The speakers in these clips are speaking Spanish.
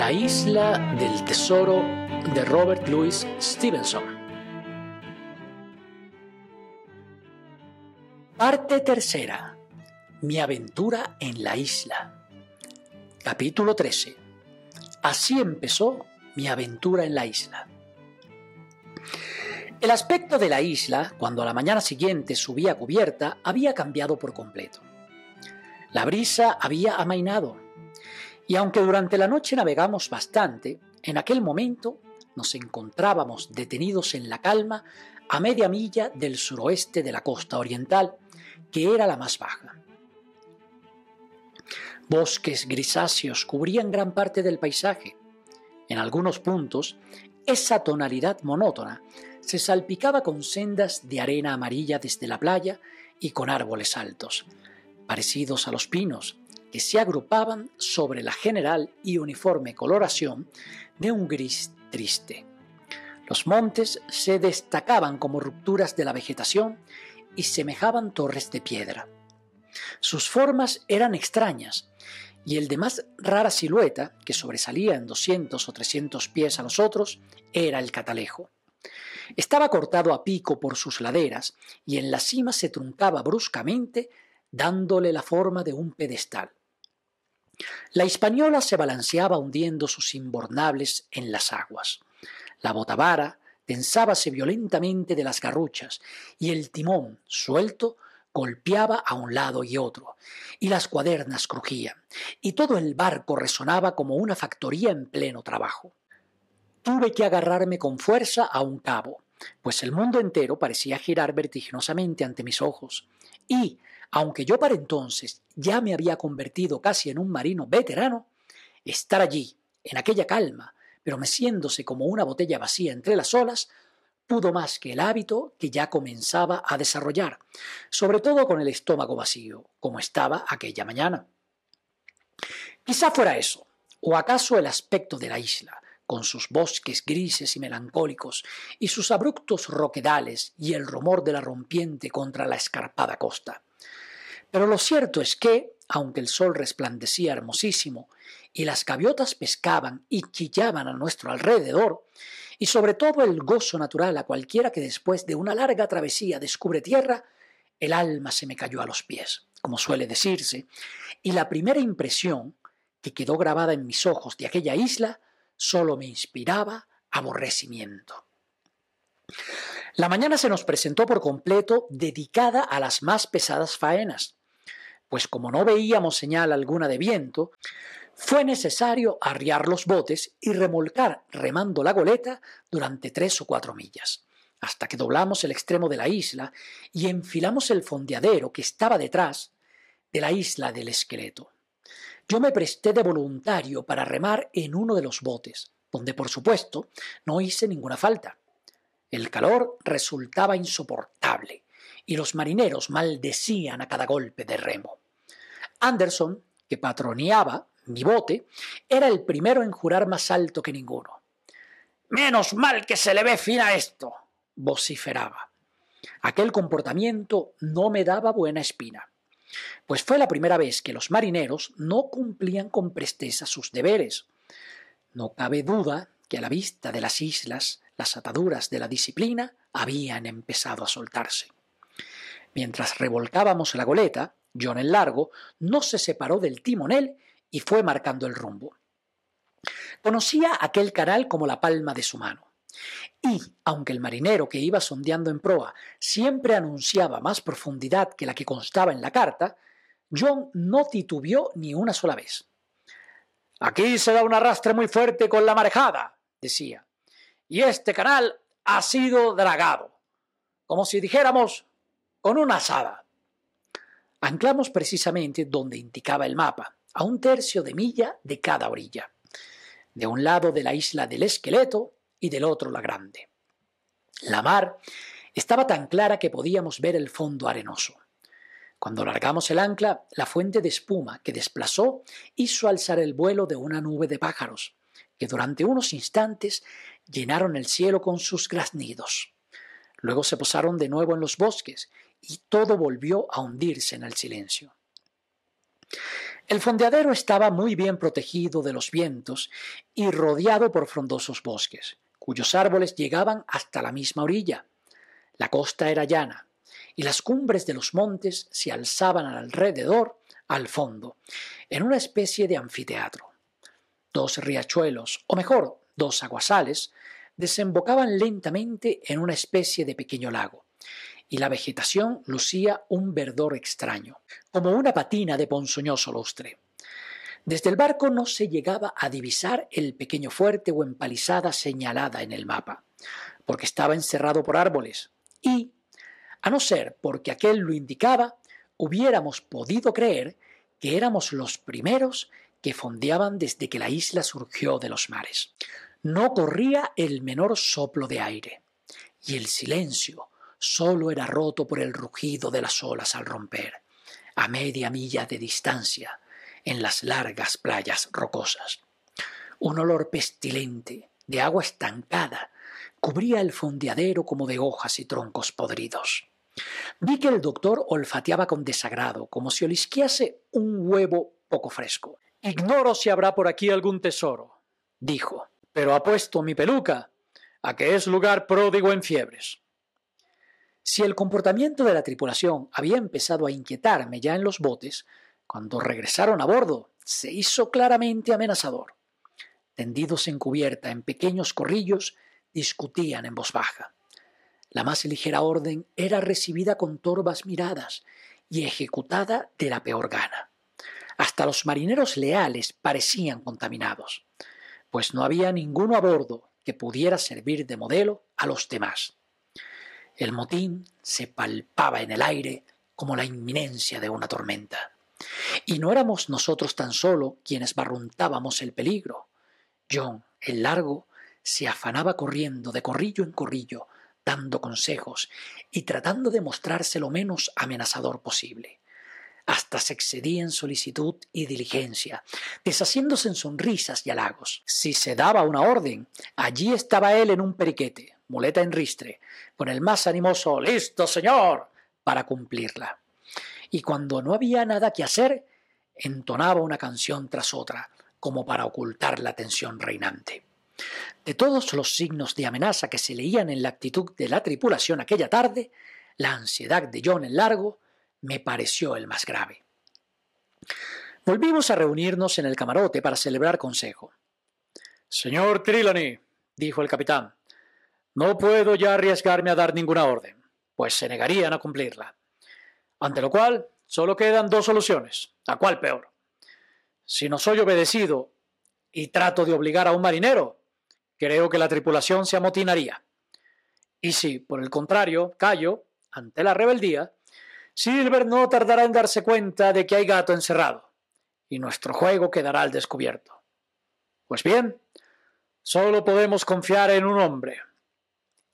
La isla del tesoro de Robert Louis Stevenson. Parte tercera. Mi aventura en la isla. Capítulo 13. Así empezó mi aventura en la isla. El aspecto de la isla, cuando a la mañana siguiente subía cubierta, había cambiado por completo. La brisa había amainado, y aunque durante la noche navegamos bastante, en aquel momento nos encontrábamos detenidos en la calma a media milla del suroeste de la costa oriental, que era la más baja. Bosques grisáceos cubrían gran parte del paisaje. En algunos puntos, esa tonalidad monótona se salpicaba con sendas de arena amarilla desde la playa y con árboles altos, parecidos a los pinos, que se agrupaban sobre la general y uniforme coloración de un gris triste. Los montes se destacaban como rupturas de la vegetación y semejaban torres de piedra. Sus formas eran extrañas, y el de más rara silueta, que sobresalía en 200 o 300 pies a los otros, era el catalejo. Estaba cortado a pico por sus laderas y en la cima se truncaba bruscamente dándole la forma de un pedestal. La hispaniola se balanceaba hundiendo sus imbornables en las aguas. La botavara tensábase violentamente de las garruchas y el timón, suelto, golpeaba a un lado y otro, y las cuadernas crujían, y todo el barco resonaba como una factoría en pleno trabajo. Tuve que agarrarme con fuerza a un cabo, pues el mundo entero parecía girar vertiginosamente ante mis ojos, y, aunque yo para entonces ya me había convertido casi en un marino veterano, estar allí, en aquella calma, pero meciéndose como una botella vacía entre las olas, pudo más que el hábito que ya comenzaba a desarrollar, sobre todo con el estómago vacío, como estaba aquella mañana. Quizá fuera eso, o acaso el aspecto de la isla, con sus bosques grises y melancólicos, y sus abruptos roquedales y el rumor de la rompiente contra la escarpada costa. Pero lo cierto es que, aunque el sol resplandecía hermosísimo y las gaviotas pescaban y chillaban a nuestro alrededor, y sobre todo el gozo natural a cualquiera que después de una larga travesía descubre tierra, el alma se me cayó a los pies, como suele decirse, y la primera impresión que quedó grabada en mis ojos de aquella isla solo me inspiraba aborrecimiento. La mañana se nos presentó por completo dedicada a las más pesadas faenas, pues como no veíamos señal alguna de viento, fue necesario arriar los botes y remolcar remando la goleta durante tres o cuatro millas, hasta que doblamos el extremo de la isla y enfilamos el fondeadero que estaba detrás de la isla del esqueleto. Yo me presté de voluntario para remar en uno de los botes, donde por supuesto no hice ninguna falta. El calor resultaba insoportable y los marineros maldecían a cada golpe de remo. Anderson, que patroneaba mi bote, era el primero en jurar más alto que ninguno. Menos mal que se le ve fin a esto, vociferaba. Aquel comportamiento no me daba buena espina, pues fue la primera vez que los marineros no cumplían con presteza sus deberes. No cabe duda que a la vista de las islas las ataduras de la disciplina habían empezado a soltarse. Mientras revolcábamos la goleta, John el Largo no se separó del timonel y fue marcando el rumbo. Conocía aquel canal como la palma de su mano. Y, aunque el marinero que iba sondeando en proa siempre anunciaba más profundidad que la que constaba en la carta, John no titubeó ni una sola vez. Aquí se da un arrastre muy fuerte con la marejada, decía, y este canal ha sido dragado, como si dijéramos con una asada. Anclamos precisamente donde indicaba el mapa, a un tercio de milla de cada orilla, de un lado de la isla del esqueleto y del otro la grande. La mar estaba tan clara que podíamos ver el fondo arenoso. Cuando largamos el ancla, la fuente de espuma que desplazó hizo alzar el vuelo de una nube de pájaros, que durante unos instantes llenaron el cielo con sus graznidos. Luego se posaron de nuevo en los bosques y todo volvió a hundirse en el silencio. El fondeadero estaba muy bien protegido de los vientos y rodeado por frondosos bosques, cuyos árboles llegaban hasta la misma orilla. La costa era llana, y las cumbres de los montes se alzaban alrededor, al fondo, en una especie de anfiteatro. Dos riachuelos, o mejor, dos aguasales, desembocaban lentamente en una especie de pequeño lago, y la vegetación lucía un verdor extraño, como una patina de ponzoñoso lustre. Desde el barco no se llegaba a divisar el pequeño fuerte o empalizada señalada en el mapa, porque estaba encerrado por árboles, y, a no ser porque aquel lo indicaba, hubiéramos podido creer que éramos los primeros que fondeaban desde que la isla surgió de los mares. No corría el menor soplo de aire, y el silencio solo era roto por el rugido de las olas al romper, a media milla de distancia, en las largas playas rocosas. Un olor pestilente, de agua estancada, cubría el fondeadero como de hojas y troncos podridos. Vi que el doctor olfateaba con desagrado, como si olisquease un huevo poco fresco. Ignoro si habrá por aquí algún tesoro, dijo, pero apuesto mi peluca a que es lugar pródigo en fiebres. Si el comportamiento de la tripulación había empezado a inquietarme ya en los botes, cuando regresaron a bordo se hizo claramente amenazador. Tendidos en cubierta en pequeños corrillos, discutían en voz baja. La más ligera orden era recibida con torvas miradas y ejecutada de la peor gana. Hasta los marineros leales parecían contaminados, pues no había ninguno a bordo que pudiera servir de modelo a los demás. El motín se palpaba en el aire como la inminencia de una tormenta. Y no éramos nosotros tan solo quienes barruntábamos el peligro. John, el largo, se afanaba corriendo de corrillo en corrillo, dando consejos y tratando de mostrarse lo menos amenazador posible hasta se excedía en solicitud y diligencia, deshaciéndose en sonrisas y halagos. Si se daba una orden, allí estaba él en un periquete, muleta en ristre, con el más animoso Listo, señor, para cumplirla. Y cuando no había nada que hacer, entonaba una canción tras otra, como para ocultar la tensión reinante. De todos los signos de amenaza que se leían en la actitud de la tripulación aquella tarde, la ansiedad de John en largo me pareció el más grave. Volvimos a reunirnos en el camarote para celebrar consejo. Señor Trelawney, dijo el capitán, no puedo ya arriesgarme a dar ninguna orden, pues se negarían a cumplirla. Ante lo cual, solo quedan dos soluciones, ¿a cuál peor? Si no soy obedecido y trato de obligar a un marinero, creo que la tripulación se amotinaría. Y si, por el contrario, callo ante la rebeldía, Silver no tardará en darse cuenta de que hay gato encerrado, y nuestro juego quedará al descubierto. Pues bien, solo podemos confiar en un hombre.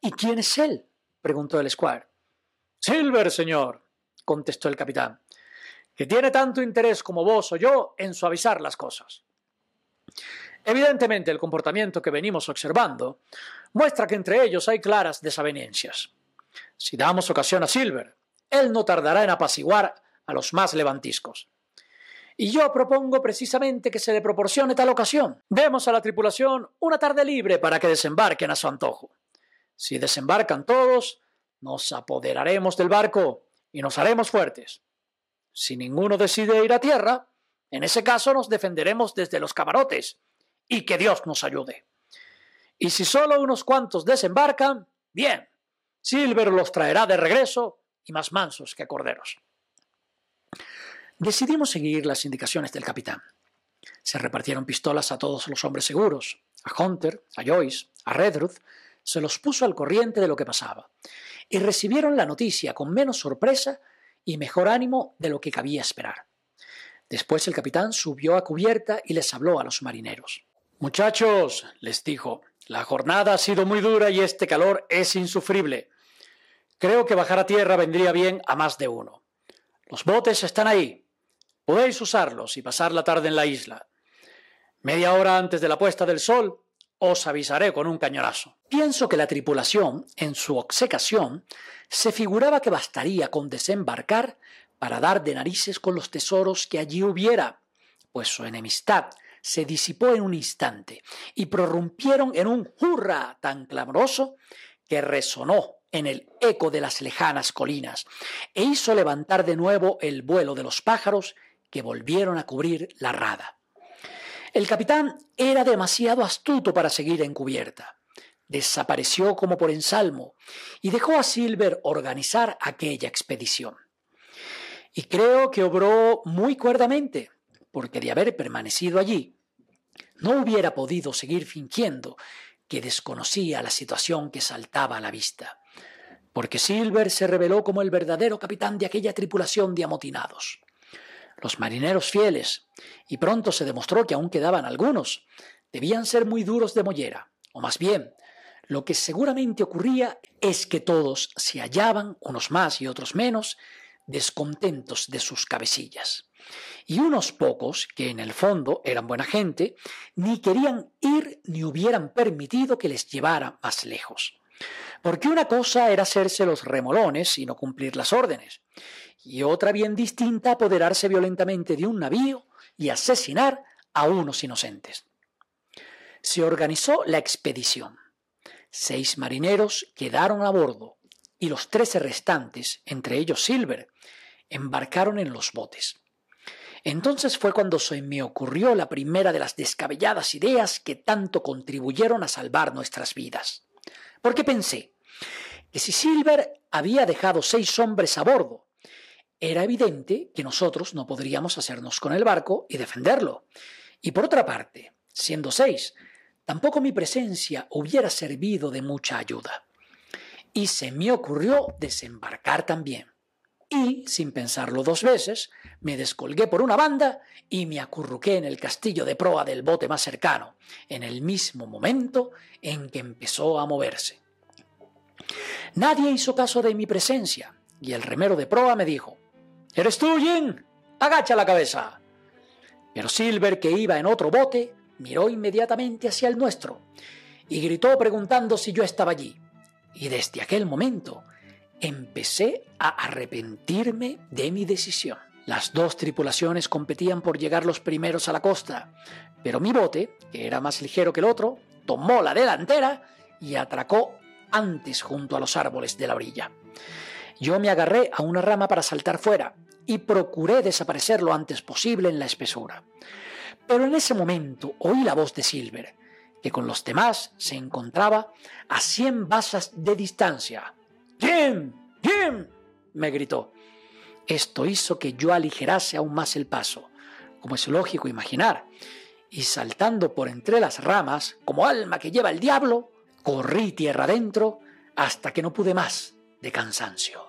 ¿Y quién es él? preguntó el squire. Silver, señor, contestó el capitán, que tiene tanto interés como vos o yo en suavizar las cosas. Evidentemente, el comportamiento que venimos observando muestra que entre ellos hay claras desavenencias. Si damos ocasión a Silver él no tardará en apaciguar a los más levantiscos. Y yo propongo precisamente que se le proporcione tal ocasión. Demos a la tripulación una tarde libre para que desembarquen a su antojo. Si desembarcan todos, nos apoderaremos del barco y nos haremos fuertes. Si ninguno decide ir a tierra, en ese caso nos defenderemos desde los camarotes y que Dios nos ayude. Y si solo unos cuantos desembarcan, bien, Silver los traerá de regreso y más mansos que corderos. Decidimos seguir las indicaciones del capitán. Se repartieron pistolas a todos los hombres seguros, a Hunter, a Joyce, a Redruth, se los puso al corriente de lo que pasaba, y recibieron la noticia con menos sorpresa y mejor ánimo de lo que cabía esperar. Después el capitán subió a cubierta y les habló a los marineros. Muchachos, les dijo, la jornada ha sido muy dura y este calor es insufrible. Creo que bajar a tierra vendría bien a más de uno. Los botes están ahí. Podéis usarlos y pasar la tarde en la isla. Media hora antes de la puesta del sol os avisaré con un cañonazo. Pienso que la tripulación, en su obsecación, se figuraba que bastaría con desembarcar para dar de narices con los tesoros que allí hubiera, pues su enemistad se disipó en un instante y prorrumpieron en un hurra tan clamoroso que resonó en el eco de las lejanas colinas e hizo levantar de nuevo el vuelo de los pájaros que volvieron a cubrir la rada. El capitán era demasiado astuto para seguir en cubierta. Desapareció como por ensalmo y dejó a Silver organizar aquella expedición. Y creo que obró muy cuerdamente, porque de haber permanecido allí, no hubiera podido seguir fingiendo que desconocía la situación que saltaba a la vista, porque Silver se reveló como el verdadero capitán de aquella tripulación de amotinados. Los marineros fieles, y pronto se demostró que aún quedaban algunos, debían ser muy duros de mollera, o más bien, lo que seguramente ocurría es que todos se hallaban, unos más y otros menos, descontentos de sus cabecillas. Y unos pocos, que en el fondo eran buena gente, ni querían ir ni hubieran permitido que les llevara más lejos. Porque una cosa era hacerse los remolones y no cumplir las órdenes, y otra bien distinta apoderarse violentamente de un navío y asesinar a unos inocentes. Se organizó la expedición. Seis marineros quedaron a bordo y los trece restantes, entre ellos Silver, embarcaron en los botes. Entonces fue cuando se me ocurrió la primera de las descabelladas ideas que tanto contribuyeron a salvar nuestras vidas. Porque pensé que si Silver había dejado seis hombres a bordo, era evidente que nosotros no podríamos hacernos con el barco y defenderlo. Y por otra parte, siendo seis, tampoco mi presencia hubiera servido de mucha ayuda. Y se me ocurrió desembarcar también y, sin pensarlo dos veces, me descolgué por una banda y me acurruqué en el castillo de proa del bote más cercano, en el mismo momento en que empezó a moverse. Nadie hizo caso de mi presencia, y el remero de proa me dijo, ¿Eres tú, Jim? Agacha la cabeza. Pero Silver, que iba en otro bote, miró inmediatamente hacia el nuestro y gritó preguntando si yo estaba allí. Y desde aquel momento empecé a arrepentirme de mi decisión. Las dos tripulaciones competían por llegar los primeros a la costa, pero mi bote, que era más ligero que el otro, tomó la delantera y atracó antes junto a los árboles de la orilla. Yo me agarré a una rama para saltar fuera y procuré desaparecer lo antes posible en la espesura. Pero en ese momento oí la voz de Silver, que con los demás se encontraba a cien basas de distancia. Jim, Jim, me gritó. Esto hizo que yo aligerase aún más el paso, como es lógico imaginar, y saltando por entre las ramas, como alma que lleva el diablo, corrí tierra adentro hasta que no pude más de cansancio.